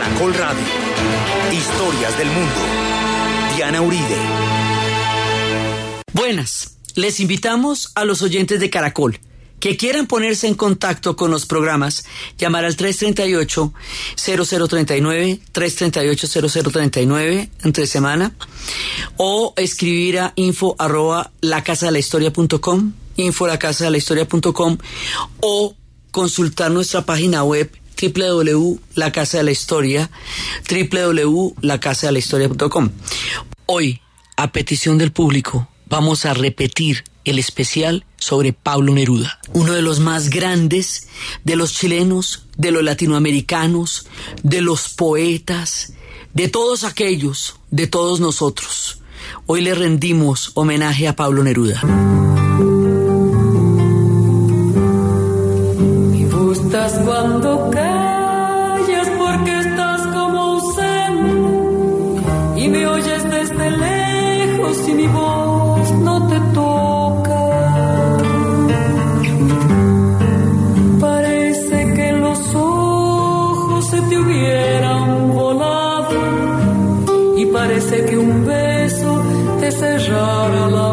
Caracol Radio. Historias del mundo. Diana Uribe. Buenas. Les invitamos a los oyentes de Caracol que quieran ponerse en contacto con los programas, llamar al 338-0039, 338-0039 entre semana, o escribir a info arroba la casa de la historia.com, info la casa de la historia.com, o consultar nuestra página web www.lacasa de la historia, www.lacasadelahistoria.com. Hoy, a petición del público, vamos a repetir el especial sobre Pablo Neruda, uno de los más grandes de los chilenos, de los latinoamericanos, de los poetas, de todos aquellos, de todos nosotros. Hoy le rendimos homenaje a Pablo Neruda. Me gustas cuando beso te cerrara la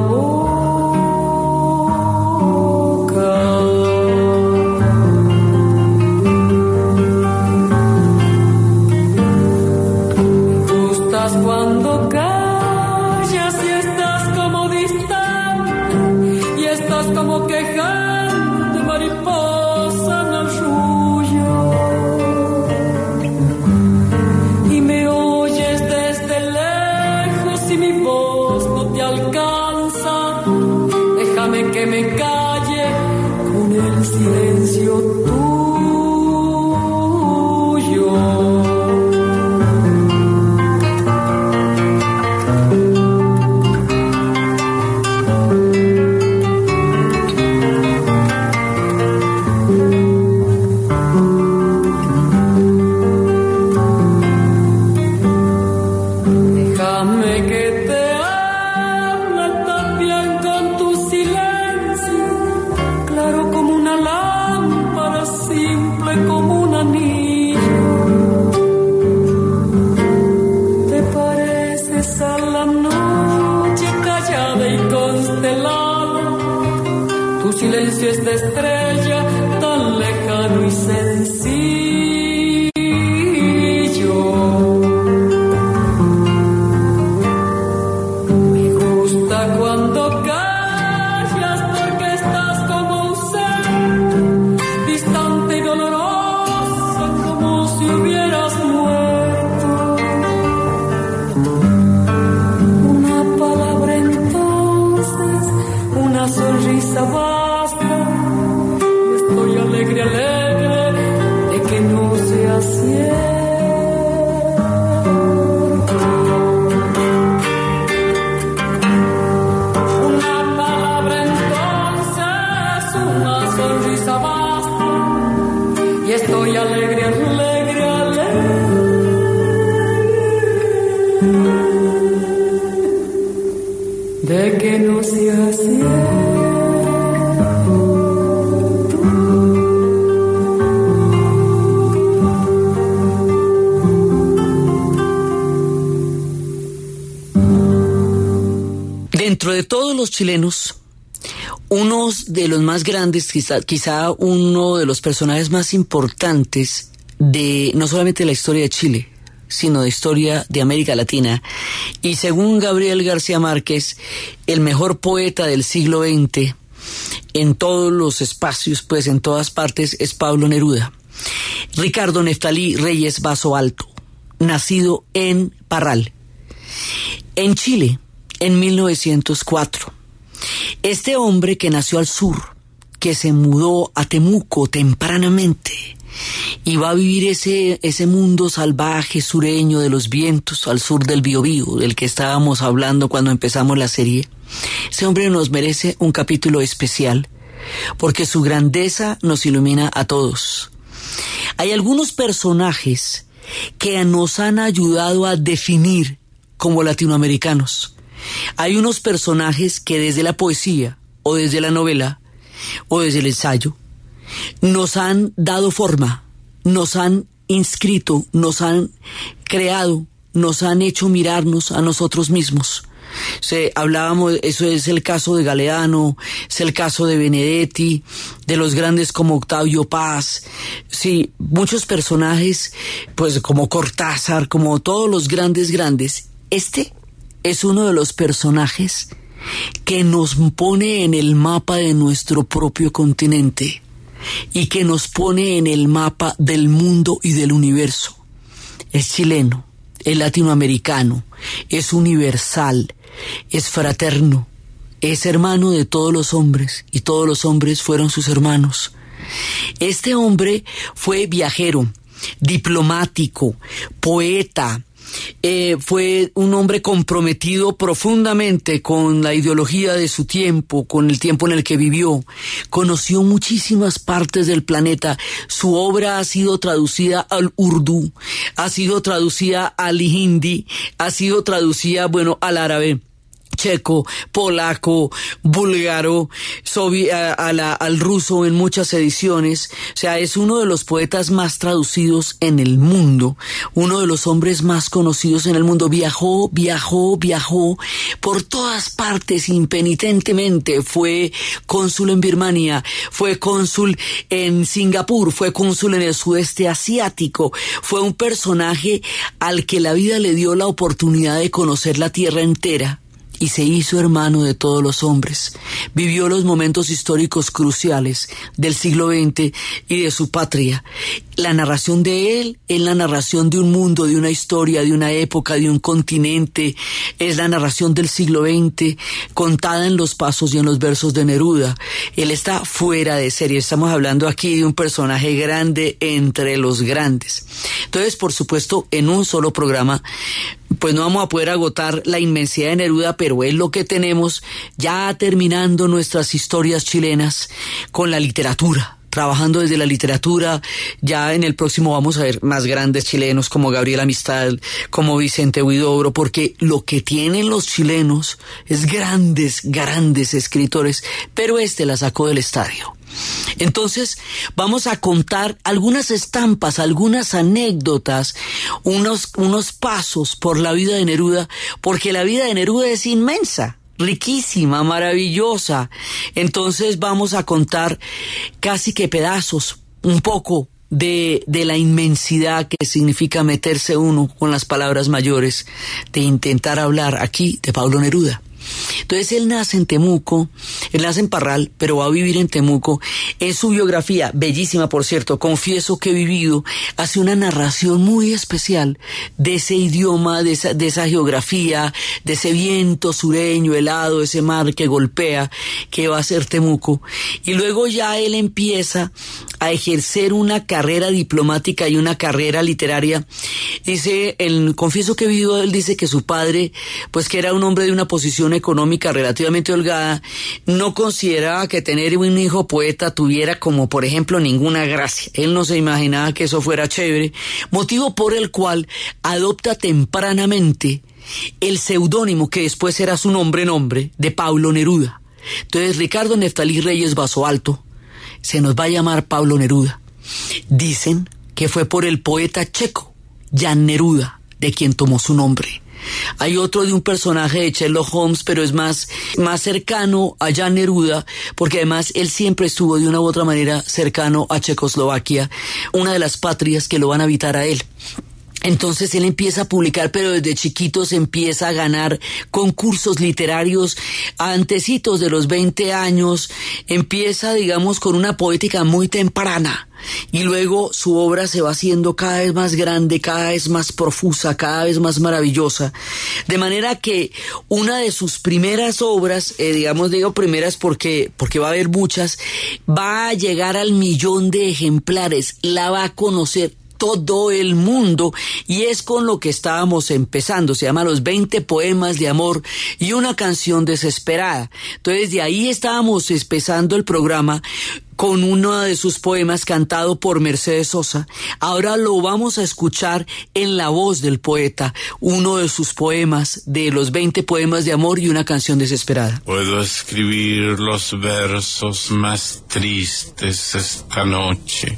chilenos, uno de los más grandes, quizá, uno de los personajes más importantes de no solamente la historia de Chile, sino de historia de América Latina, y según Gabriel García Márquez, el mejor poeta del siglo XX en todos los espacios, pues en todas partes, es Pablo Neruda. Ricardo Neftalí Reyes Vaso Alto, nacido en Parral, en Chile, en 1904. Este hombre que nació al sur, que se mudó a Temuco tempranamente y va a vivir ese, ese mundo salvaje sureño de los vientos al sur del Biobío, del que estábamos hablando cuando empezamos la serie. Ese hombre nos merece un capítulo especial porque su grandeza nos ilumina a todos. Hay algunos personajes que nos han ayudado a definir como latinoamericanos. Hay unos personajes que desde la poesía o desde la novela o desde el ensayo nos han dado forma, nos han inscrito, nos han creado, nos han hecho mirarnos a nosotros mismos. Se, hablábamos, eso es el caso de Galeano, es el caso de Benedetti, de los grandes como Octavio Paz, sí, muchos personajes, pues como Cortázar, como todos los grandes grandes. Este es uno de los personajes que nos pone en el mapa de nuestro propio continente y que nos pone en el mapa del mundo y del universo. Es chileno, es latinoamericano, es universal, es fraterno, es hermano de todos los hombres y todos los hombres fueron sus hermanos. Este hombre fue viajero, diplomático, poeta, eh, fue un hombre comprometido profundamente con la ideología de su tiempo, con el tiempo en el que vivió. Conoció muchísimas partes del planeta. Su obra ha sido traducida al urdu, ha sido traducida al hindi, ha sido traducida, bueno, al árabe checo, polaco, búlgaro, al ruso en muchas ediciones. O sea, es uno de los poetas más traducidos en el mundo, uno de los hombres más conocidos en el mundo. Viajó, viajó, viajó por todas partes impenitentemente. Fue cónsul en Birmania, fue cónsul en Singapur, fue cónsul en el sudeste asiático. Fue un personaje al que la vida le dio la oportunidad de conocer la tierra entera y se hizo hermano de todos los hombres. Vivió los momentos históricos cruciales del siglo XX y de su patria. La narración de él es la narración de un mundo, de una historia, de una época, de un continente. Es la narración del siglo XX contada en los pasos y en los versos de Neruda. Él está fuera de serie. Estamos hablando aquí de un personaje grande entre los grandes. Entonces, por supuesto, en un solo programa pues no vamos a poder agotar la inmensidad de Neruda, pero es lo que tenemos ya terminando nuestras historias chilenas con la literatura trabajando desde la literatura. Ya en el próximo vamos a ver más grandes chilenos como Gabriel Amistad, como Vicente Huidobro, porque lo que tienen los chilenos es grandes, grandes escritores, pero este la sacó del estadio. Entonces, vamos a contar algunas estampas, algunas anécdotas, unos, unos pasos por la vida de Neruda, porque la vida de Neruda es inmensa riquísima, maravillosa. Entonces vamos a contar casi que pedazos, un poco de, de, la inmensidad que significa meterse uno con las palabras mayores, de intentar hablar aquí de Pablo Neruda. Entonces él nace en Temuco, él nace en Parral, pero va a vivir en Temuco. En su biografía, bellísima por cierto, confieso que he vivido, hace una narración muy especial de ese idioma, de esa, de esa geografía, de ese viento sureño, helado, ese mar que golpea, que va a ser Temuco. Y luego ya él empieza a ejercer una carrera diplomática y una carrera literaria. Dice, el, confieso que he vivido, él dice que su padre, pues que era un hombre de una posición económica relativamente holgada, no consideraba que tener un hijo poeta tuviera como, por ejemplo, ninguna gracia. Él no se imaginaba que eso fuera chévere, motivo por el cual adopta tempranamente el seudónimo que después será su nombre nombre de Pablo Neruda. Entonces Ricardo Neftalí Reyes Vaso Alto se nos va a llamar Pablo Neruda. Dicen que fue por el poeta checo, Jan Neruda, de quien tomó su nombre. Hay otro de un personaje de Sherlock Holmes, pero es más, más cercano a Jan Neruda, porque además él siempre estuvo de una u otra manera cercano a Checoslovaquia, una de las patrias que lo van a habitar a él. Entonces él empieza a publicar, pero desde chiquitos empieza a ganar concursos literarios. Antecitos de los 20 años, empieza, digamos, con una poética muy temprana. Y luego su obra se va haciendo cada vez más grande, cada vez más profusa, cada vez más maravillosa, de manera que una de sus primeras obras, eh, digamos digo primeras porque porque va a haber muchas, va a llegar al millón de ejemplares, la va a conocer todo el mundo y es con lo que estábamos empezando. Se llama Los 20 poemas de amor y una canción desesperada. Entonces de ahí estábamos empezando el programa con uno de sus poemas cantado por Mercedes Sosa. Ahora lo vamos a escuchar en la voz del poeta, uno de sus poemas, de los 20 poemas de amor y una canción desesperada. Puedo escribir los versos más tristes esta noche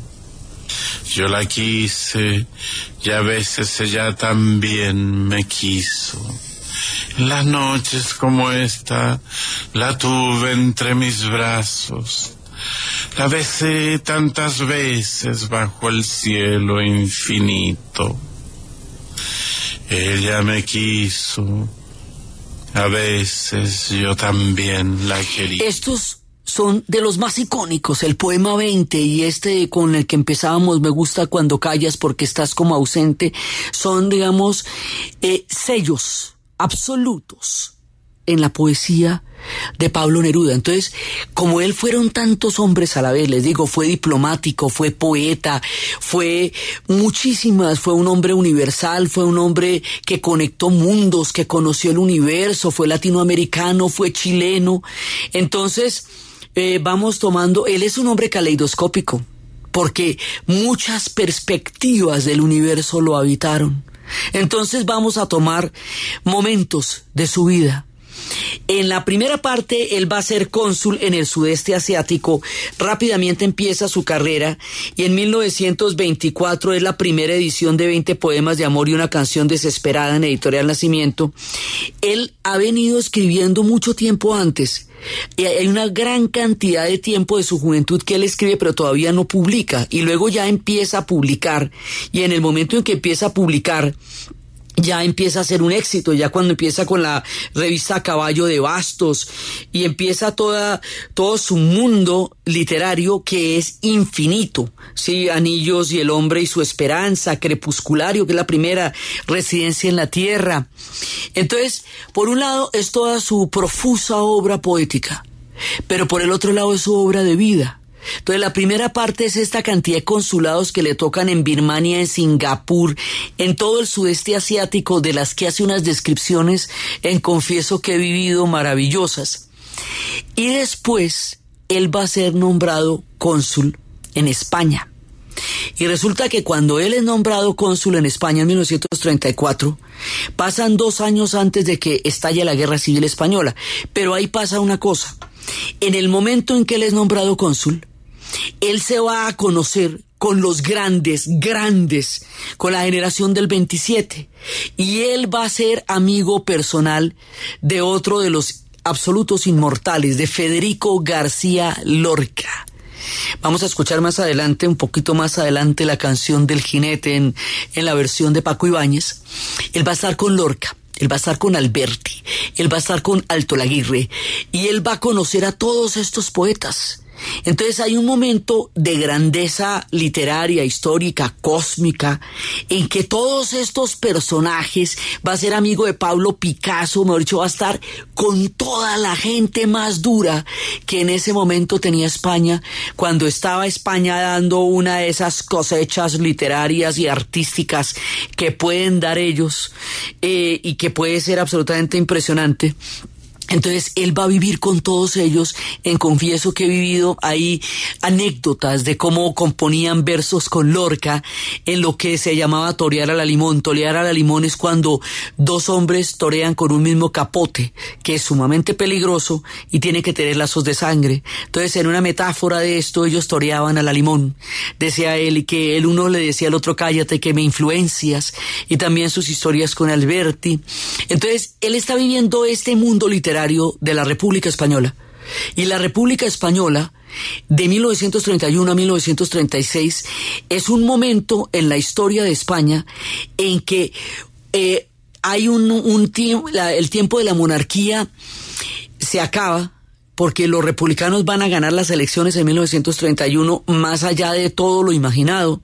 Yo la quise y a veces ella también me quiso. Las noches como esta la tuve entre mis brazos. La besé tantas veces bajo el cielo infinito. Ella me quiso. A veces yo también la quería. Son de los más icónicos, el poema 20 y este con el que empezábamos, me gusta cuando callas porque estás como ausente, son, digamos, eh, sellos absolutos en la poesía de Pablo Neruda. Entonces, como él fueron tantos hombres a la vez, les digo, fue diplomático, fue poeta, fue muchísimas, fue un hombre universal, fue un hombre que conectó mundos, que conoció el universo, fue latinoamericano, fue chileno. Entonces, eh, vamos tomando, él es un hombre caleidoscópico, porque muchas perspectivas del universo lo habitaron. Entonces vamos a tomar momentos de su vida. En la primera parte, él va a ser cónsul en el sudeste asiático. Rápidamente empieza su carrera y en 1924 es la primera edición de 20 poemas de amor y una canción desesperada en Editorial Nacimiento. Él ha venido escribiendo mucho tiempo antes y hay una gran cantidad de tiempo de su juventud que él escribe pero todavía no publica. Y luego ya empieza a publicar. Y en el momento en que empieza a publicar ya empieza a ser un éxito, ya cuando empieza con la revista Caballo de Bastos y empieza toda, todo su mundo literario que es infinito, sí, Anillos y el hombre y su esperanza, Crepusculario, que es la primera residencia en la tierra. Entonces, por un lado es toda su profusa obra poética, pero por el otro lado es su obra de vida entonces la primera parte es esta cantidad de consulados que le tocan en Birmania, en Singapur, en todo el sudeste asiático, de las que hace unas descripciones en Confieso que he vivido maravillosas. Y después él va a ser nombrado cónsul en España. Y resulta que cuando él es nombrado cónsul en España en 1934, pasan dos años antes de que estalle la Guerra Civil Española. Pero ahí pasa una cosa. En el momento en que él es nombrado cónsul, él se va a conocer con los grandes, grandes, con la generación del 27. Y él va a ser amigo personal de otro de los absolutos inmortales, de Federico García Lorca. Vamos a escuchar más adelante, un poquito más adelante, la canción del jinete en, en la versión de Paco Ibáñez. Él va a estar con Lorca. Él va a estar con Alberti, él va a estar con Alto Laguirre y él va a conocer a todos estos poetas. Entonces hay un momento de grandeza literaria, histórica, cósmica, en que todos estos personajes va a ser amigo de Pablo Picasso, mejor dicho, va a estar con toda la gente más dura que en ese momento tenía España, cuando estaba España dando una de esas cosechas literarias y artísticas que pueden dar ellos eh, y que puede ser absolutamente impresionante. Entonces él va a vivir con todos ellos. En Confieso que he vivido hay anécdotas de cómo componían versos con Lorca en lo que se llamaba torear a la limón. Torear a la limón es cuando dos hombres torean con un mismo capote, que es sumamente peligroso y tiene que tener lazos de sangre. Entonces en una metáfora de esto ellos toreaban a la limón. Decía él y que el uno le decía al otro cállate que me influencias y también sus historias con Alberti. Entonces él está viviendo este mundo literario de la República Española. Y la República Española, de 1931 a 1936, es un momento en la historia de España en que eh, hay un, un el tiempo de la monarquía se acaba, porque los republicanos van a ganar las elecciones en 1931 más allá de todo lo imaginado,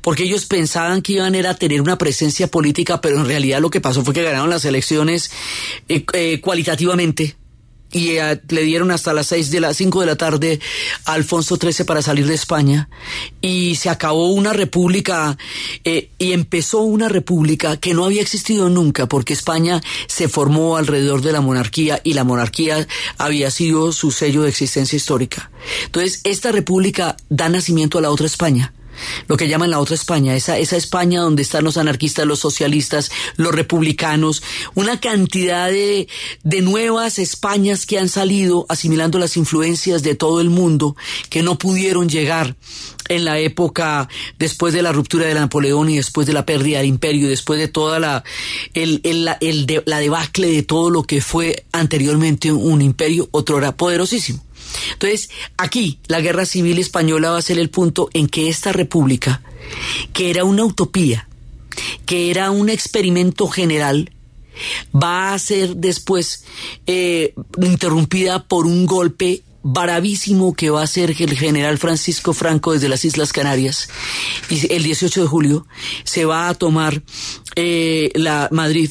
porque ellos pensaban que iban a tener una presencia política, pero en realidad lo que pasó fue que ganaron las elecciones eh, eh, cualitativamente y eh, le dieron hasta las seis de las cinco de la tarde a Alfonso XIII para salir de España y se acabó una república eh, y empezó una república que no había existido nunca porque España se formó alrededor de la monarquía y la monarquía había sido su sello de existencia histórica. Entonces, esta república da nacimiento a la otra España lo que llaman la otra España, esa, esa España donde están los anarquistas, los socialistas, los republicanos, una cantidad de, de nuevas Españas que han salido asimilando las influencias de todo el mundo, que no pudieron llegar en la época después de la ruptura de Napoleón y después de la pérdida del imperio, después de toda la, el, el, debacle de todo lo que fue anteriormente un imperio, otro era poderosísimo. Entonces, aquí la guerra civil española va a ser el punto en que esta república, que era una utopía, que era un experimento general, va a ser después eh, interrumpida por un golpe bravísimo que va a ser el general Francisco Franco desde las Islas Canarias. Y el 18 de julio se va a tomar eh, la Madrid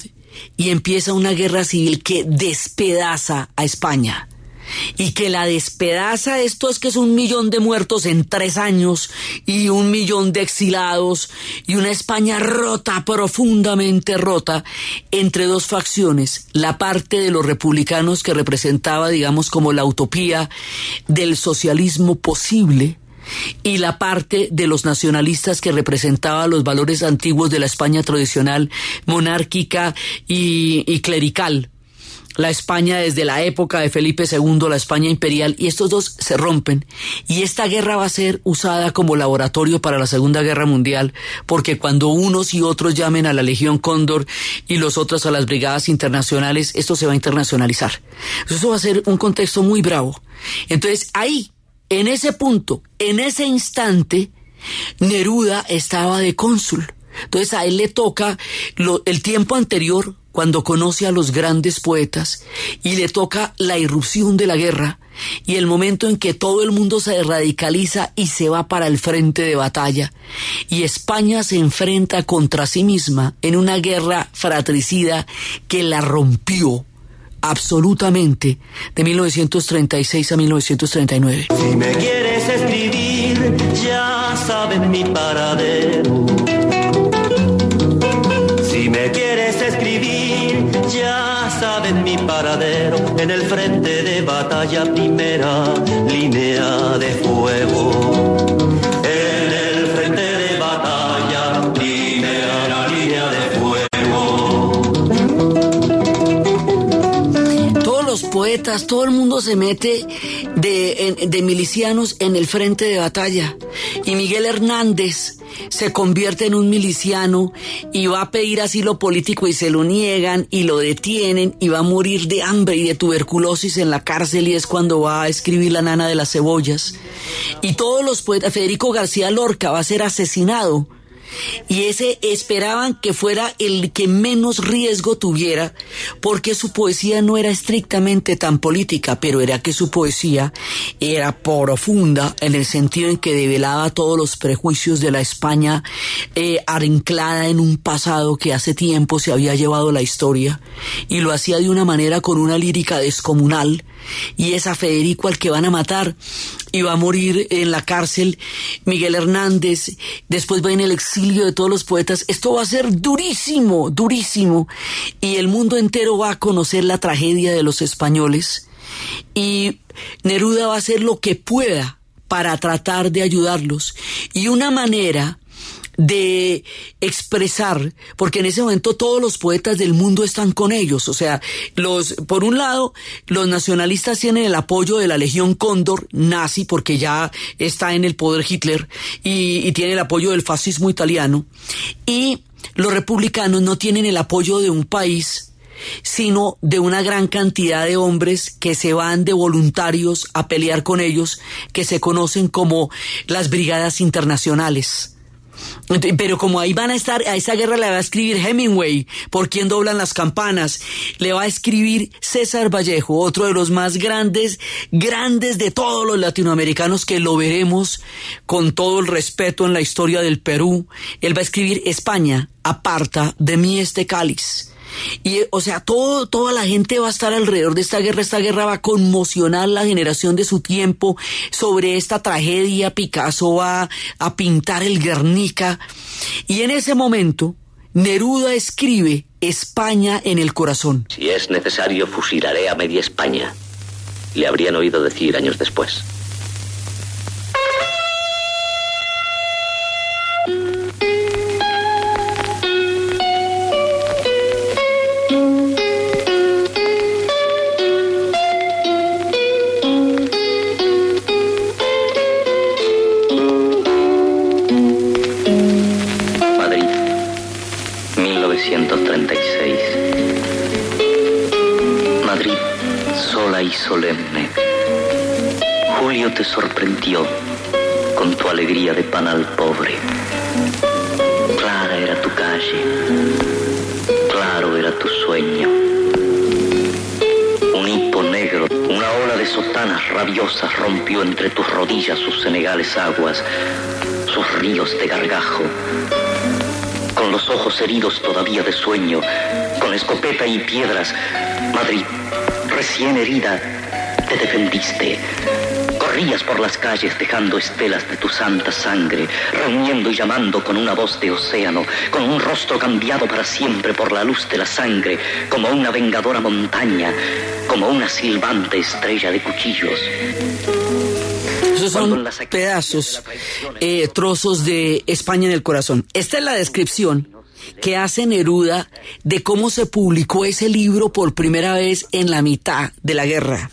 y empieza una guerra civil que despedaza a España y que la despedaza esto es que es un millón de muertos en tres años y un millón de exilados y una España rota, profundamente rota, entre dos facciones, la parte de los republicanos que representaba, digamos, como la utopía del socialismo posible, y la parte de los nacionalistas que representaba los valores antiguos de la España tradicional, monárquica y, y clerical la España desde la época de Felipe II, la España imperial, y estos dos se rompen. Y esta guerra va a ser usada como laboratorio para la Segunda Guerra Mundial, porque cuando unos y otros llamen a la Legión Cóndor y los otros a las brigadas internacionales, esto se va a internacionalizar. Eso va a ser un contexto muy bravo. Entonces ahí, en ese punto, en ese instante, Neruda estaba de cónsul. Entonces a él le toca el tiempo anterior cuando conoce a los grandes poetas y le toca la irrupción de la guerra y el momento en que todo el mundo se radicaliza y se va para el frente de batalla y España se enfrenta contra sí misma en una guerra fratricida que la rompió absolutamente de 1936 a 1939. Si me quieres escribir, ya saben mi paradero en el frente de batalla primera línea de fuego. En el frente de batalla primera línea de fuego. Todos los poetas, todo el mundo se mete de, de milicianos en el frente de batalla. Y Miguel Hernández, se convierte en un miliciano y va a pedir asilo político y se lo niegan y lo detienen y va a morir de hambre y de tuberculosis en la cárcel y es cuando va a escribir La nana de las cebollas. Y todos los poetas, Federico García Lorca va a ser asesinado y ese esperaban que fuera el que menos riesgo tuviera, porque su poesía no era estrictamente tan política, pero era que su poesía era profunda en el sentido en que develaba todos los prejuicios de la España eh, en un pasado que hace tiempo se había llevado la historia, y lo hacía de una manera con una lírica descomunal, y es a Federico al que van a matar y va a morir en la cárcel Miguel Hernández, después va en el exilio de todos los poetas. Esto va a ser durísimo, durísimo y el mundo entero va a conocer la tragedia de los españoles y Neruda va a hacer lo que pueda para tratar de ayudarlos y una manera de expresar, porque en ese momento todos los poetas del mundo están con ellos, o sea, los, por un lado, los nacionalistas tienen el apoyo de la Legión Cóndor nazi, porque ya está en el poder Hitler, y, tiene el apoyo del fascismo italiano, y los republicanos no tienen el apoyo de un país sino de una gran cantidad de hombres que se van de voluntarios a pelear con ellos, que se conocen como las brigadas internacionales. Pero como ahí van a estar, a esa guerra le va a escribir Hemingway, por quien doblan las campanas, le va a escribir César Vallejo, otro de los más grandes, grandes de todos los latinoamericanos que lo veremos con todo el respeto en la historia del Perú. Él va a escribir España, aparta de mí este cáliz Y, o sea, toda la gente va a estar alrededor de esta guerra. Esta guerra va a conmocionar la generación de su tiempo. Sobre esta tragedia, Picasso va a pintar el Guernica. Y en ese momento, Neruda escribe España en el corazón. Si es necesario, fusilaré a media España. Le habrían oído decir años después. Con tu alegría de pan al pobre. Clara era tu calle, claro era tu sueño. Un hipo negro, una ola de sotanas rabiosas rompió entre tus rodillas sus senegales aguas, sus ríos de gargajo. Con los ojos heridos todavía de sueño, con escopeta y piedras, Madrid, recién herida, te defendiste. Corrías por las calles dejando estelas de tu santa sangre, reuniendo y llamando con una voz de océano, con un rostro cambiado para siempre por la luz de la sangre, como una vengadora montaña, como una silbante estrella de cuchillos. Esos son pedazos, eh, trozos de España en el corazón. Esta es la descripción que hace Neruda de cómo se publicó ese libro por primera vez en la mitad de la guerra.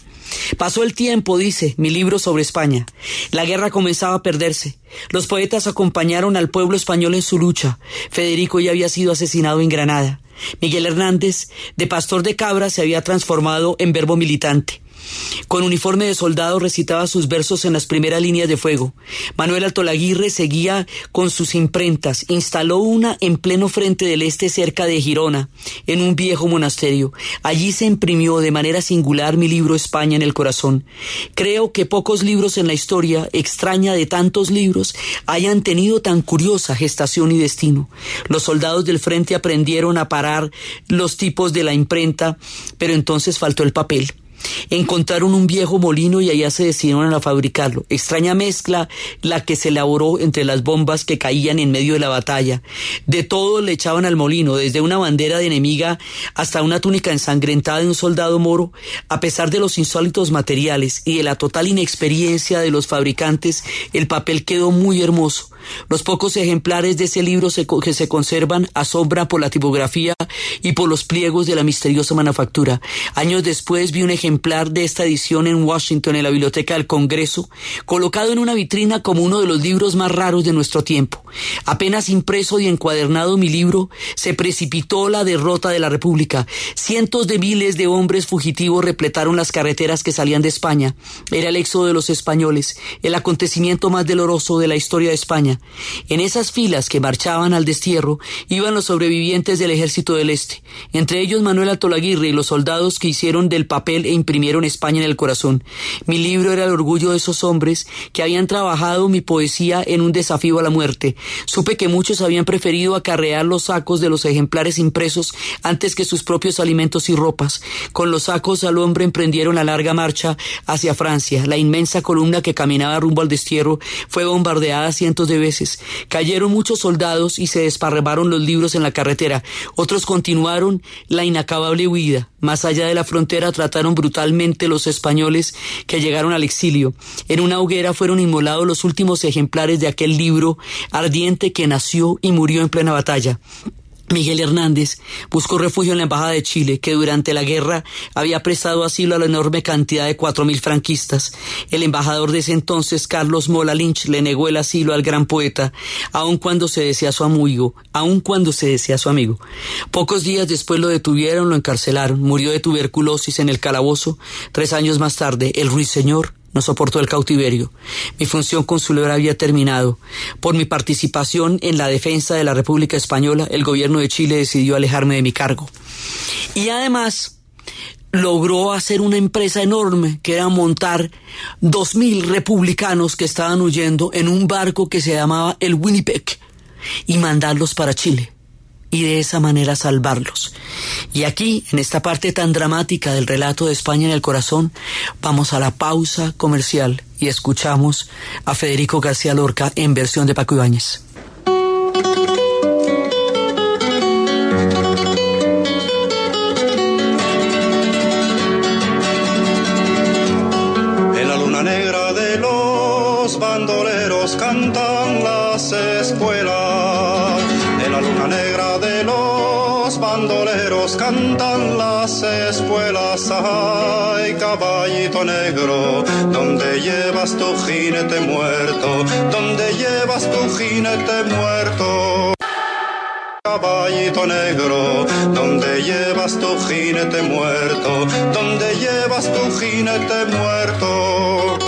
Pasó el tiempo, dice, mi libro sobre España. La guerra comenzaba a perderse. Los poetas acompañaron al pueblo español en su lucha. Federico ya había sido asesinado en Granada. Miguel Hernández, de pastor de cabras, se había transformado en verbo militante. Con uniforme de soldado recitaba sus versos en las primeras líneas de fuego. Manuel Altolaguirre seguía con sus imprentas. Instaló una en pleno frente del este cerca de Girona, en un viejo monasterio. Allí se imprimió de manera singular mi libro España en el corazón. Creo que pocos libros en la historia, extraña de tantos libros, hayan tenido tan curiosa gestación y destino. Los soldados del frente aprendieron a parar los tipos de la imprenta, pero entonces faltó el papel. Encontraron un viejo molino y allá se decidieron a fabricarlo. Extraña mezcla la que se elaboró entre las bombas que caían en medio de la batalla. De todo le echaban al molino, desde una bandera de enemiga hasta una túnica ensangrentada de un soldado moro. A pesar de los insólitos materiales y de la total inexperiencia de los fabricantes, el papel quedó muy hermoso. Los pocos ejemplares de ese libro que se conservan asombran por la tipografía y por los pliegos de la misteriosa manufactura. Años después vi un ejemplar de esta edición en Washington, en la Biblioteca del Congreso, colocado en una vitrina como uno de los libros más raros de nuestro tiempo. Apenas impreso y encuadernado mi libro, se precipitó la derrota de la República. Cientos de miles de hombres fugitivos repletaron las carreteras que salían de España. Era el éxodo de los españoles, el acontecimiento más doloroso de la historia de España. En esas filas que marchaban al destierro iban los sobrevivientes del ejército del Este, entre ellos Manuel Altolaguirre y los soldados que hicieron del papel e imprimieron España en el corazón. Mi libro era el orgullo de esos hombres que habían trabajado mi poesía en un desafío a la muerte. Supe que muchos habían preferido acarrear los sacos de los ejemplares impresos antes que sus propios alimentos y ropas. Con los sacos al hombre emprendieron la larga marcha hacia Francia. La inmensa columna que caminaba rumbo al destierro fue bombardeada cientos de veces. Cayeron muchos soldados y se desparramaron los libros en la carretera. Otros continuaron la inacabable huida. Más allá de la frontera trataron brutalmente los españoles que llegaron al exilio. En una hoguera fueron inmolados los últimos ejemplares de aquel libro ardiente que nació y murió en plena batalla. Miguel Hernández buscó refugio en la Embajada de Chile, que durante la guerra había prestado asilo a la enorme cantidad de cuatro mil franquistas. El embajador de ese entonces, Carlos Mola Lynch, le negó el asilo al gran poeta, aun cuando se decía su amigo, aun cuando se decía su amigo. Pocos días después lo detuvieron, lo encarcelaron, murió de tuberculosis en el calabozo. Tres años más tarde, el ruiseñor no soportó el cautiverio. Mi función consular había terminado. Por mi participación en la defensa de la República Española, el gobierno de Chile decidió alejarme de mi cargo. Y además logró hacer una empresa enorme que era montar dos mil republicanos que estaban huyendo en un barco que se llamaba el Winnipeg y mandarlos para Chile y de esa manera salvarlos. Y aquí, en esta parte tan dramática del relato de España en el corazón, vamos a la pausa comercial y escuchamos a Federico García Lorca en versión de Paco Ibáñez. Espuelas. Ay, caballito negro, donde llevas tu jinete muerto? donde llevas tu jinete muerto? Caballito negro, donde llevas tu jinete muerto? donde llevas tu jinete muerto?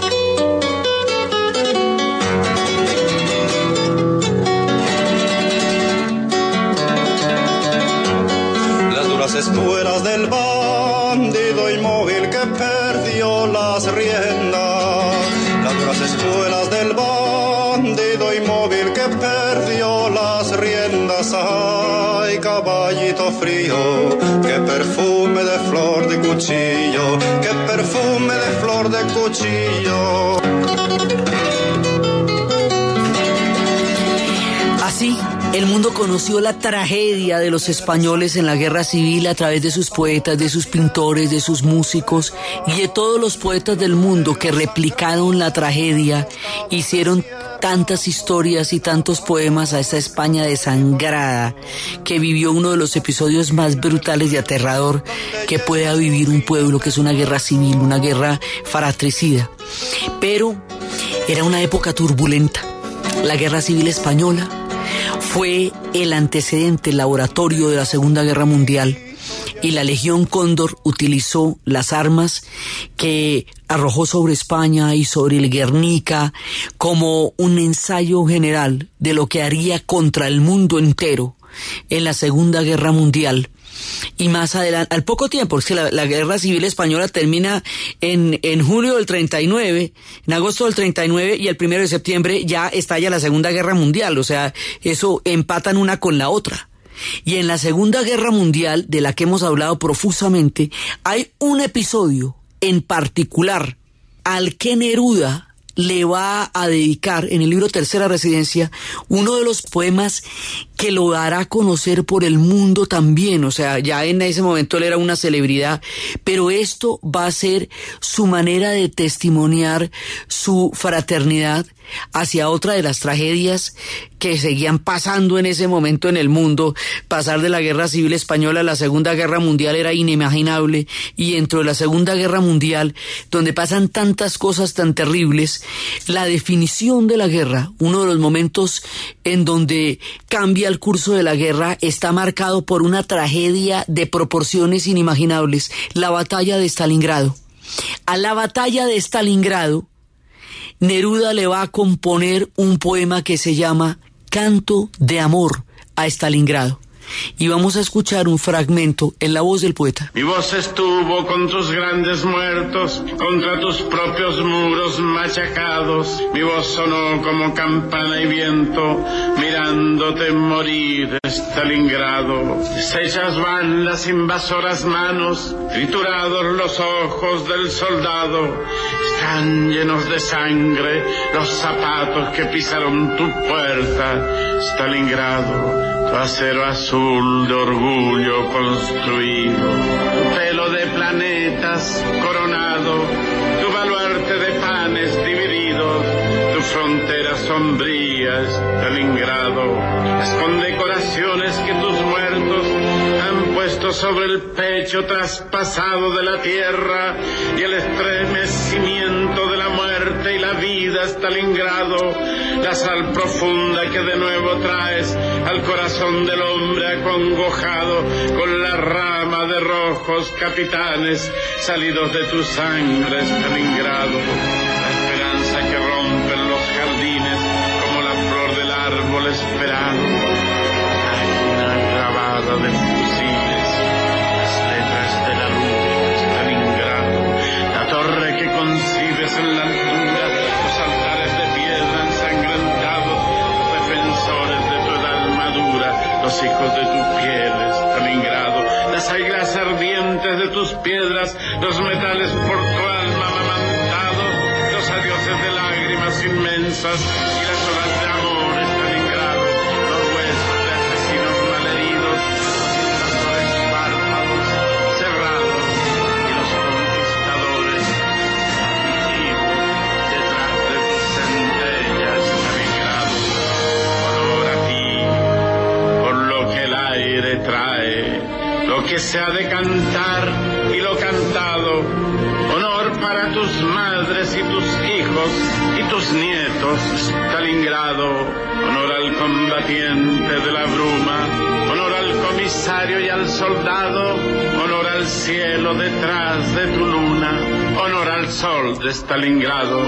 Las duras espuelas del bandido inmóvil que perdió las riendas. Las duras espuelas del bandido inmóvil que perdió las riendas. Ay, caballito frío, qué perfume de flor de cuchillo, qué perfume de flor de cuchillo. Así, el mundo conoció la tragedia de los españoles en la guerra civil a través de sus poetas, de sus pintores, de sus músicos y de todos los poetas del mundo que replicaron la tragedia, hicieron tantas historias y tantos poemas a esa España desangrada que vivió uno de los episodios más brutales y aterrador que pueda vivir un pueblo, que es una guerra civil, una guerra fratricida. Pero era una época turbulenta. La guerra civil española fue el antecedente, laboratorio de la Segunda Guerra Mundial y la Legión Cóndor utilizó las armas que arrojó sobre España y sobre el Guernica como un ensayo general de lo que haría contra el mundo entero en la Segunda Guerra Mundial. Y más adelante, al poco tiempo, porque la, la, guerra civil española termina en, en julio del 39, en agosto del 39 y el primero de septiembre ya estalla la Segunda Guerra Mundial, o sea, eso empatan una con la otra. Y en la Segunda Guerra Mundial, de la que hemos hablado profusamente, hay un episodio en particular al que Neruda le va a dedicar en el libro Tercera Residencia uno de los poemas que lo dará a conocer por el mundo también. O sea, ya en ese momento él era una celebridad, pero esto va a ser su manera de testimoniar su fraternidad hacia otra de las tragedias que seguían pasando en ese momento en el mundo. Pasar de la Guerra Civil Española a la Segunda Guerra Mundial era inimaginable y dentro de la Segunda Guerra Mundial, donde pasan tantas cosas tan terribles, la definición de la guerra, uno de los momentos en donde cambia el curso de la guerra, está marcado por una tragedia de proporciones inimaginables, la batalla de Stalingrado. A la batalla de Stalingrado, Neruda le va a componer un poema que se llama Canto de Amor a Stalingrado. Y vamos a escuchar un fragmento en la voz del poeta. Mi voz estuvo con tus grandes muertos, contra tus propios muros machacados. Mi voz sonó como campana y viento, mirándote morir, Stalingrado. Deshechas van las invasoras manos, triturados los ojos del soldado. Están llenos de sangre los zapatos que pisaron tu puerta, Stalingrado. Acero azul de orgullo construido, pelo de planetas coronado, tu baluarte de panes divididos, tu frontera sombría, Stalingrado, las condecoraciones que tus muertos han puesto sobre el pecho traspasado de la tierra y el estremecimiento de y la vida, Stalingrado, la sal profunda que de nuevo traes al corazón del hombre acongojado con la rama de rojos capitanes salidos de tu sangre, Stalingrado, la esperanza que rompen los jardines como la flor del árbol esperado, la grabada de fusiles, las letras de la luz, Stalingrado, la torre que concibes en la Hijos de tu piel están las aiglas ardientes de tus piedras, los metales por tu alma amamantados, los adioses de lágrimas inmensas y la que se ha de cantar y lo cantado. Honor para tus madres y tus hijos y tus nietos, Stalingrado. Honor al combatiente de la bruma, honor al comisario y al soldado, honor al cielo detrás de tu luna, honor al sol de Stalingrado.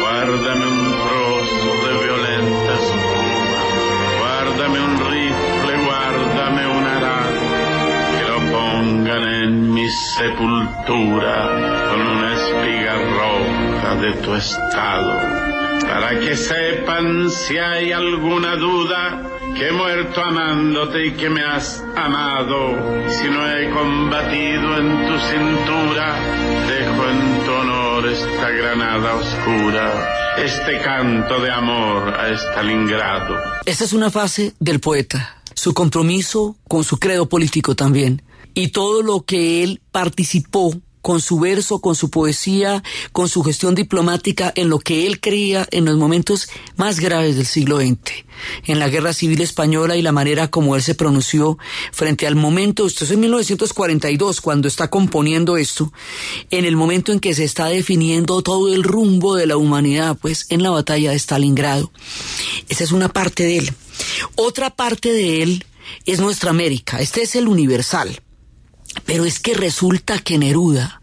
Guárdame un trozo de violenta espuma, guárdame un rifle, guárdame un arado que lo en mi sepultura con una espiga roja de tu estado, para que sepan si hay alguna duda que he muerto amándote y que me has amado. Si no he combatido en tu cintura, dejo en tu honor esta granada oscura, este canto de amor a Stalingrado. Esta es una fase del poeta, su compromiso con su credo político también, y todo lo que él participó con su verso, con su poesía, con su gestión diplomática en lo que él creía en los momentos más graves del siglo XX, en la Guerra Civil Española y la manera como él se pronunció frente al momento, esto es en 1942 cuando está componiendo esto, en el momento en que se está definiendo todo el rumbo de la humanidad, pues en la batalla de Stalingrado. Esa es una parte de él. Otra parte de él es nuestra América, este es el universal. Pero es que resulta que Neruda,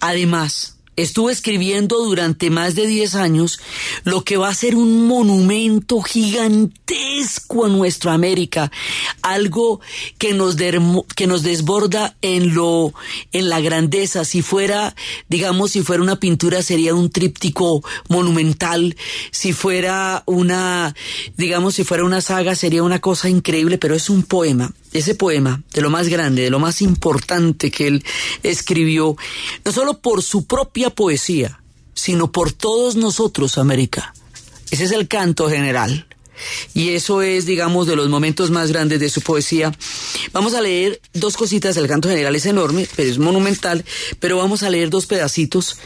además, estuvo escribiendo durante más de 10 años lo que va a ser un monumento gigantesco a nuestra América, algo que nos, que nos desborda en lo, en la grandeza. Si fuera, digamos, si fuera una pintura sería un tríptico monumental, si fuera una, digamos, si fuera una saga sería una cosa increíble, pero es un poema ese poema, de lo más grande, de lo más importante que él escribió, no solo por su propia poesía, sino por todos nosotros, América. Ese es el canto general. Y eso es, digamos, de los momentos más grandes de su poesía. Vamos a leer dos cositas. El canto general es enorme, pero es monumental. Pero vamos a leer dos pedacitos.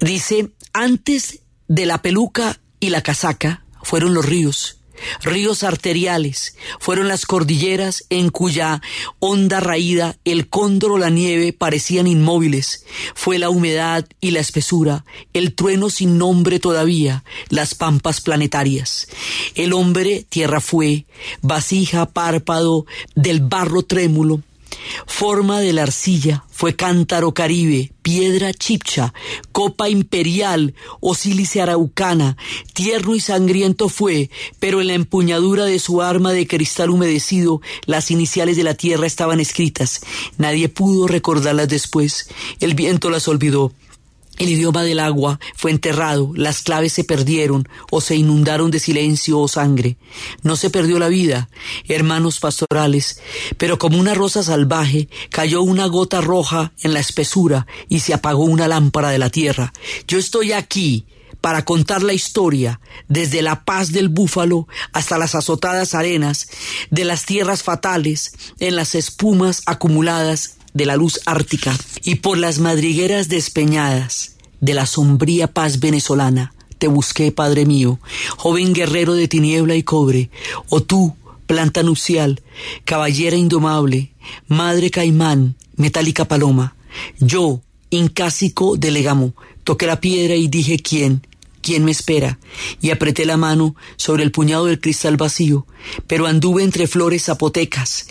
Dice, antes de la peluca y la casaca fueron los ríos ríos arteriales, fueron las cordilleras en cuya honda raída el cóndor o la nieve parecían inmóviles, fue la humedad y la espesura, el trueno sin nombre todavía, las pampas planetarias. El hombre tierra fue, vasija párpado del barro trémulo, Forma de la arcilla fue cántaro caribe, piedra chipcha, copa imperial o sílice araucana, tierno y sangriento fue, pero en la empuñadura de su arma de cristal humedecido las iniciales de la tierra estaban escritas. Nadie pudo recordarlas después. El viento las olvidó. El idioma del agua fue enterrado, las claves se perdieron o se inundaron de silencio o sangre. No se perdió la vida, hermanos pastorales, pero como una rosa salvaje cayó una gota roja en la espesura y se apagó una lámpara de la tierra. Yo estoy aquí para contar la historia desde la paz del búfalo hasta las azotadas arenas de las tierras fatales en las espumas acumuladas de la luz ártica y por las madrigueras despeñadas de la sombría paz venezolana. Te busqué, Padre mío, joven guerrero de tiniebla y cobre, o tú, planta nupcial, caballera indomable, madre caimán, metálica paloma. Yo, incásico de legamo, toqué la piedra y dije quién, ¿Quién me espera? Y apreté la mano sobre el puñado del cristal vacío, pero anduve entre flores zapotecas,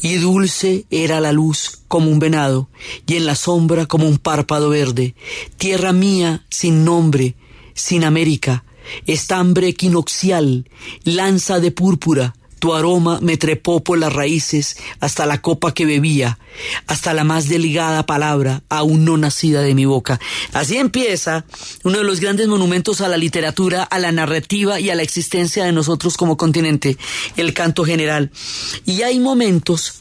y dulce era la luz como un venado, y en la sombra como un párpado verde, tierra mía sin nombre, sin América, estambre equinoccial, lanza de púrpura, tu aroma me trepó por las raíces hasta la copa que bebía, hasta la más delgada palabra aún no nacida de mi boca. Así empieza uno de los grandes monumentos a la literatura, a la narrativa y a la existencia de nosotros como continente, el canto general. Y hay momentos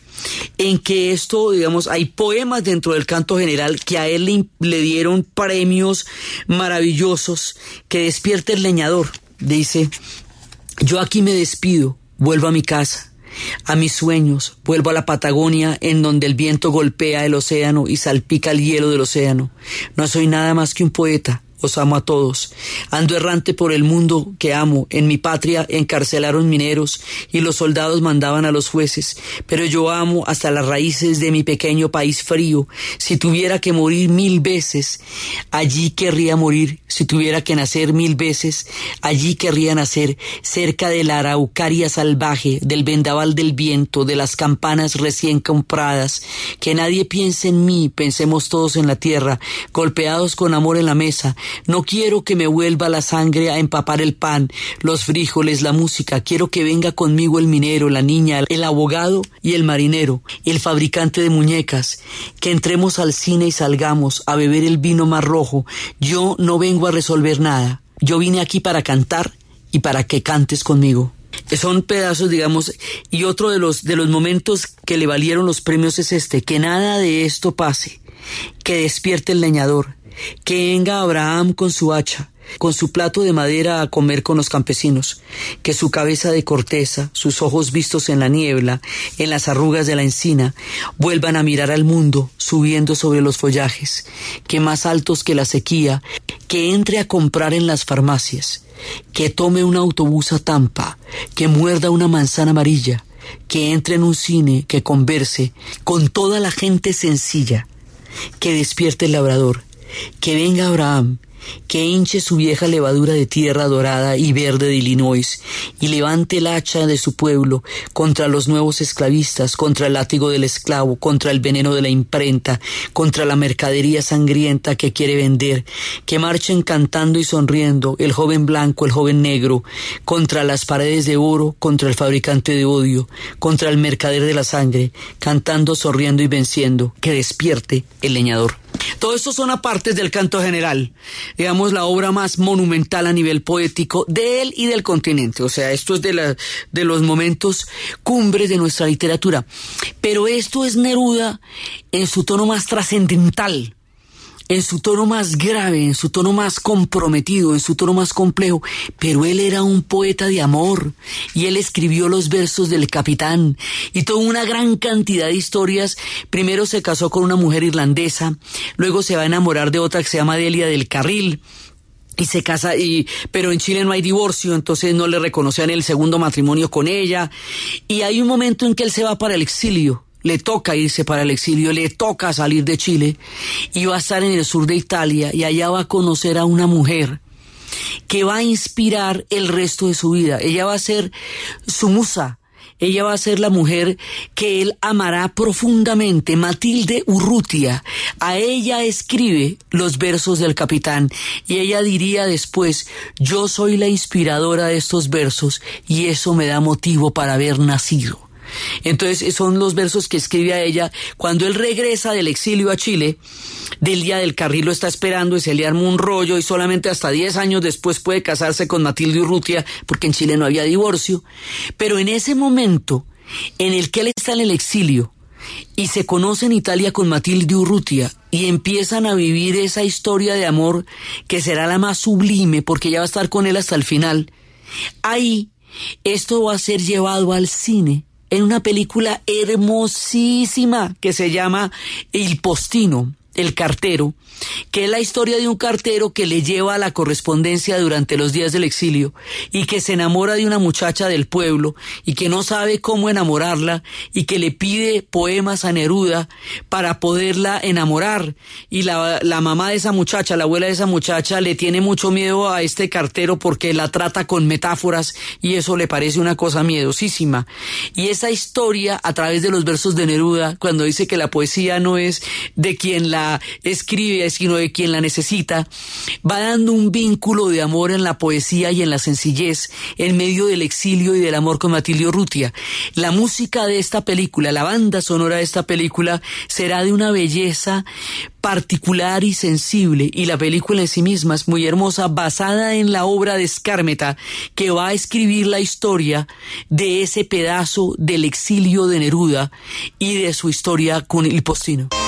en que esto, digamos, hay poemas dentro del canto general que a él le, le dieron premios maravillosos, que despierta el leñador. Dice, yo aquí me despido, vuelvo a mi casa a mis sueños, vuelvo a la Patagonia en donde el viento golpea el océano y salpica el hielo del océano. No soy nada más que un poeta, os amo a todos. Ando errante por el mundo que amo. En mi patria encarcelaron mineros y los soldados mandaban a los jueces. Pero yo amo hasta las raíces de mi pequeño país frío. Si tuviera que morir mil veces, allí querría morir. Si tuviera que nacer mil veces, allí querría nacer, cerca de la araucaria salvaje, del vendaval del viento, de las campanas recién compradas. Que nadie piense en mí, pensemos todos en la tierra, golpeados con amor en la mesa, no quiero que me vuelva la sangre a empapar el pan, los frijoles, la música. Quiero que venga conmigo el minero, la niña, el abogado y el marinero, el fabricante de muñecas. Que entremos al cine y salgamos a beber el vino más rojo. Yo no vengo a resolver nada. Yo vine aquí para cantar y para que cantes conmigo. Son pedazos, digamos, y otro de los, de los momentos que le valieron los premios es este, que nada de esto pase, que despierte el leñador, que venga Abraham con su hacha, con su plato de madera a comer con los campesinos, que su cabeza de corteza, sus ojos vistos en la niebla, en las arrugas de la encina, vuelvan a mirar al mundo subiendo sobre los follajes, que más altos que la sequía, que entre a comprar en las farmacias, que tome un autobús a Tampa, que muerda una manzana amarilla, que entre en un cine, que converse con toda la gente sencilla, que despierte el labrador, que venga Abraham, que hinche su vieja levadura de tierra dorada y verde de Illinois, y levante el hacha de su pueblo contra los nuevos esclavistas, contra el látigo del esclavo, contra el veneno de la imprenta, contra la mercadería sangrienta que quiere vender, que marchen cantando y sonriendo el joven blanco, el joven negro, contra las paredes de oro, contra el fabricante de odio, contra el mercader de la sangre, cantando, sonriendo y venciendo, que despierte el leñador. Todo esto son apartes del canto general, digamos la obra más monumental a nivel poético de él y del continente. O sea, esto es de, la, de los momentos cumbres de nuestra literatura. Pero esto es Neruda en su tono más trascendental en su tono más grave, en su tono más comprometido, en su tono más complejo, pero él era un poeta de amor y él escribió los versos del capitán y toda una gran cantidad de historias. Primero se casó con una mujer irlandesa, luego se va a enamorar de otra que se llama Delia del Carril, y se casa y pero en Chile no hay divorcio, entonces no le reconocían el segundo matrimonio con ella y hay un momento en que él se va para el exilio le toca irse para el exilio, le toca salir de Chile y va a estar en el sur de Italia y allá va a conocer a una mujer que va a inspirar el resto de su vida. Ella va a ser su musa, ella va a ser la mujer que él amará profundamente, Matilde Urrutia. A ella escribe los versos del capitán y ella diría después, yo soy la inspiradora de estos versos y eso me da motivo para haber nacido. Entonces son los versos que escribe a ella cuando él regresa del exilio a Chile, del día del carril lo está esperando y se le arma un rollo y solamente hasta 10 años después puede casarse con Matilde Urrutia porque en Chile no había divorcio. Pero en ese momento en el que él está en el exilio y se conoce en Italia con Matilde Urrutia y empiezan a vivir esa historia de amor que será la más sublime porque ella va a estar con él hasta el final, ahí esto va a ser llevado al cine en una película hermosísima que se llama El Postino el cartero, que es la historia de un cartero que le lleva a la correspondencia durante los días del exilio y que se enamora de una muchacha del pueblo y que no sabe cómo enamorarla y que le pide poemas a Neruda para poderla enamorar. Y la, la mamá de esa muchacha, la abuela de esa muchacha le tiene mucho miedo a este cartero porque la trata con metáforas y eso le parece una cosa miedosísima. Y esa historia a través de los versos de Neruda cuando dice que la poesía no es de quien la escribe, sino de quien la necesita, va dando un vínculo de amor en la poesía y en la sencillez, en medio del exilio y del amor con Matilde Rutia. La música de esta película, la banda sonora de esta película, será de una belleza particular y sensible, y la película en sí misma es muy hermosa, basada en la obra de Escármeta, que va a escribir la historia de ese pedazo del exilio de Neruda y de su historia con el postino.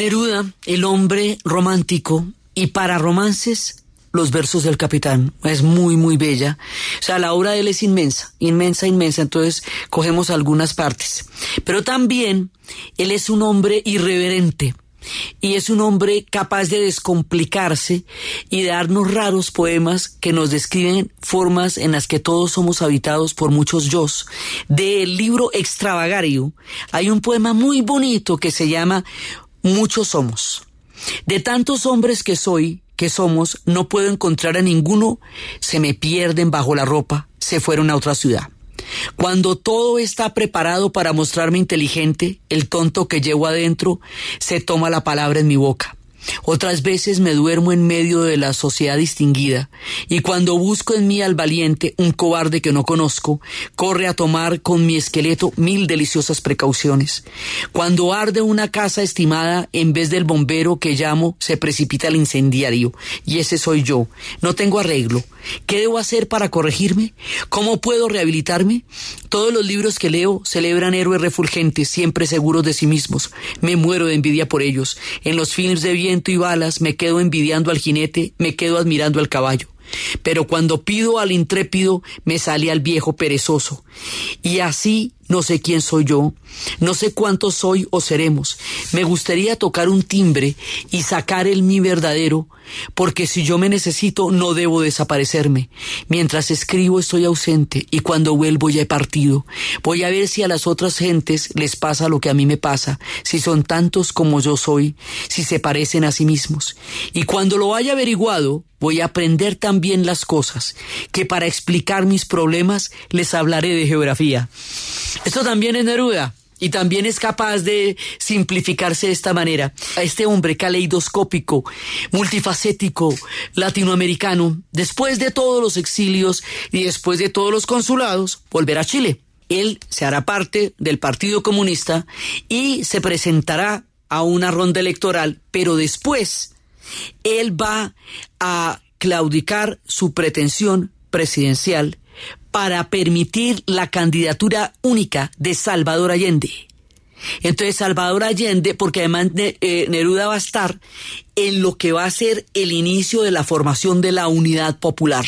Neruda, el hombre romántico, y para romances, los versos del capitán. Es muy, muy bella. O sea, la obra de él es inmensa, inmensa, inmensa. Entonces, cogemos algunas partes. Pero también, él es un hombre irreverente. Y es un hombre capaz de descomplicarse y de darnos raros poemas que nos describen formas en las que todos somos habitados por muchos yo. Del libro Extravagario hay un poema muy bonito que se llama muchos somos. De tantos hombres que soy, que somos, no puedo encontrar a ninguno, se me pierden bajo la ropa, se fueron a otra ciudad. Cuando todo está preparado para mostrarme inteligente, el tonto que llevo adentro se toma la palabra en mi boca. Otras veces me duermo en medio de la sociedad distinguida, y cuando busco en mí al valiente, un cobarde que no conozco, corre a tomar con mi esqueleto mil deliciosas precauciones. Cuando arde una casa estimada, en vez del bombero que llamo, se precipita el incendiario, y ese soy yo. No tengo arreglo. ¿Qué debo hacer para corregirme? ¿Cómo puedo rehabilitarme? Todos los libros que leo celebran héroes refulgentes, siempre seguros de sí mismos. Me muero de envidia por ellos. En los films de y balas me quedo envidiando al jinete, me quedo admirando al caballo. Pero cuando pido al intrépido, me sale al viejo perezoso. Y así no sé quién soy yo, no sé cuánto soy o seremos. Me gustaría tocar un timbre y sacar el mi verdadero, porque si yo me necesito no debo desaparecerme. Mientras escribo estoy ausente y cuando vuelvo ya he partido. Voy a ver si a las otras gentes les pasa lo que a mí me pasa, si son tantos como yo soy, si se parecen a sí mismos. Y cuando lo haya averiguado, voy a aprender también las cosas, que para explicar mis problemas les hablaré de geografía. Esto también es Neruda. Y también es capaz de simplificarse de esta manera. A este hombre caleidoscópico, multifacético, latinoamericano, después de todos los exilios y después de todos los consulados, volverá a Chile. Él se hará parte del Partido Comunista y se presentará a una ronda electoral, pero después él va a claudicar su pretensión presidencial para permitir la candidatura única de Salvador Allende. Entonces Salvador Allende, porque además eh, Neruda va a estar en lo que va a ser el inicio de la formación de la unidad popular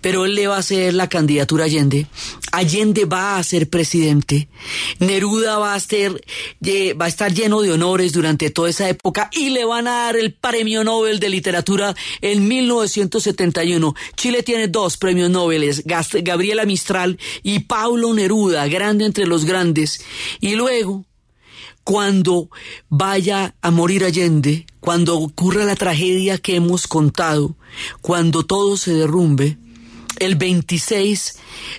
pero él le va a hacer la candidatura a Allende. Allende va a ser presidente. Neruda va a, ser, va a estar lleno de honores durante toda esa época y le van a dar el premio Nobel de literatura en 1971. Chile tiene dos premios Nobel, Gabriela Mistral y Paulo Neruda, grande entre los grandes. Y luego, cuando vaya a morir Allende, cuando ocurra la tragedia que hemos contado, cuando todo se derrumbe, el 26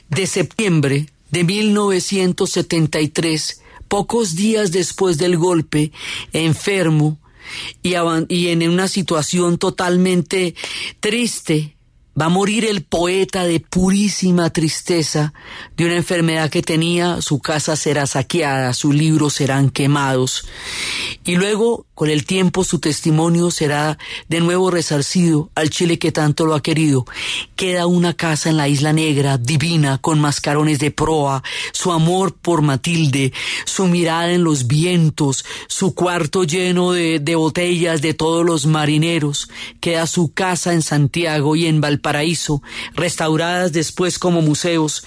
de septiembre de 1973, pocos días después del golpe, enfermo y, en una situación totalmente triste, Va a morir el poeta de purísima tristeza de una enfermedad que tenía, su casa será saqueada, sus libros serán quemados. Y luego, con el tiempo, su testimonio será de nuevo resarcido al Chile que tanto lo ha querido. Queda una casa en la Isla Negra, divina, con mascarones de proa, su amor por Matilde, su mirada en los vientos, su cuarto lleno de, botellas de todos los marineros. Queda su casa en Santiago y en Valparaíso Paraíso, restauradas después como museos,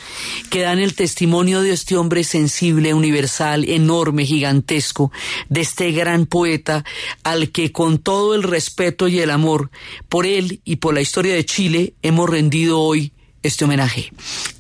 que dan el testimonio de este hombre sensible, universal, enorme, gigantesco, de este gran poeta al que con todo el respeto y el amor por él y por la historia de Chile hemos rendido hoy este homenaje.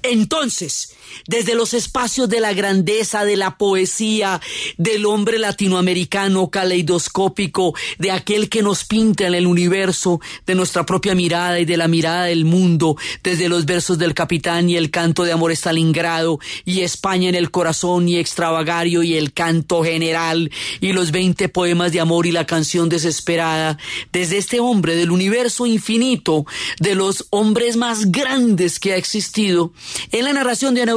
Entonces, desde los espacios de la grandeza, de la poesía, del hombre latinoamericano caleidoscópico, de aquel que nos pinta en el universo, de nuestra propia mirada y de la mirada del mundo, desde los versos del capitán y el canto de amor Stalingrado, y España en el corazón y extravagario y el canto general, y los veinte poemas de amor y la canción desesperada, desde este hombre del universo infinito, de los hombres más grandes que ha existido, en la narración de Ana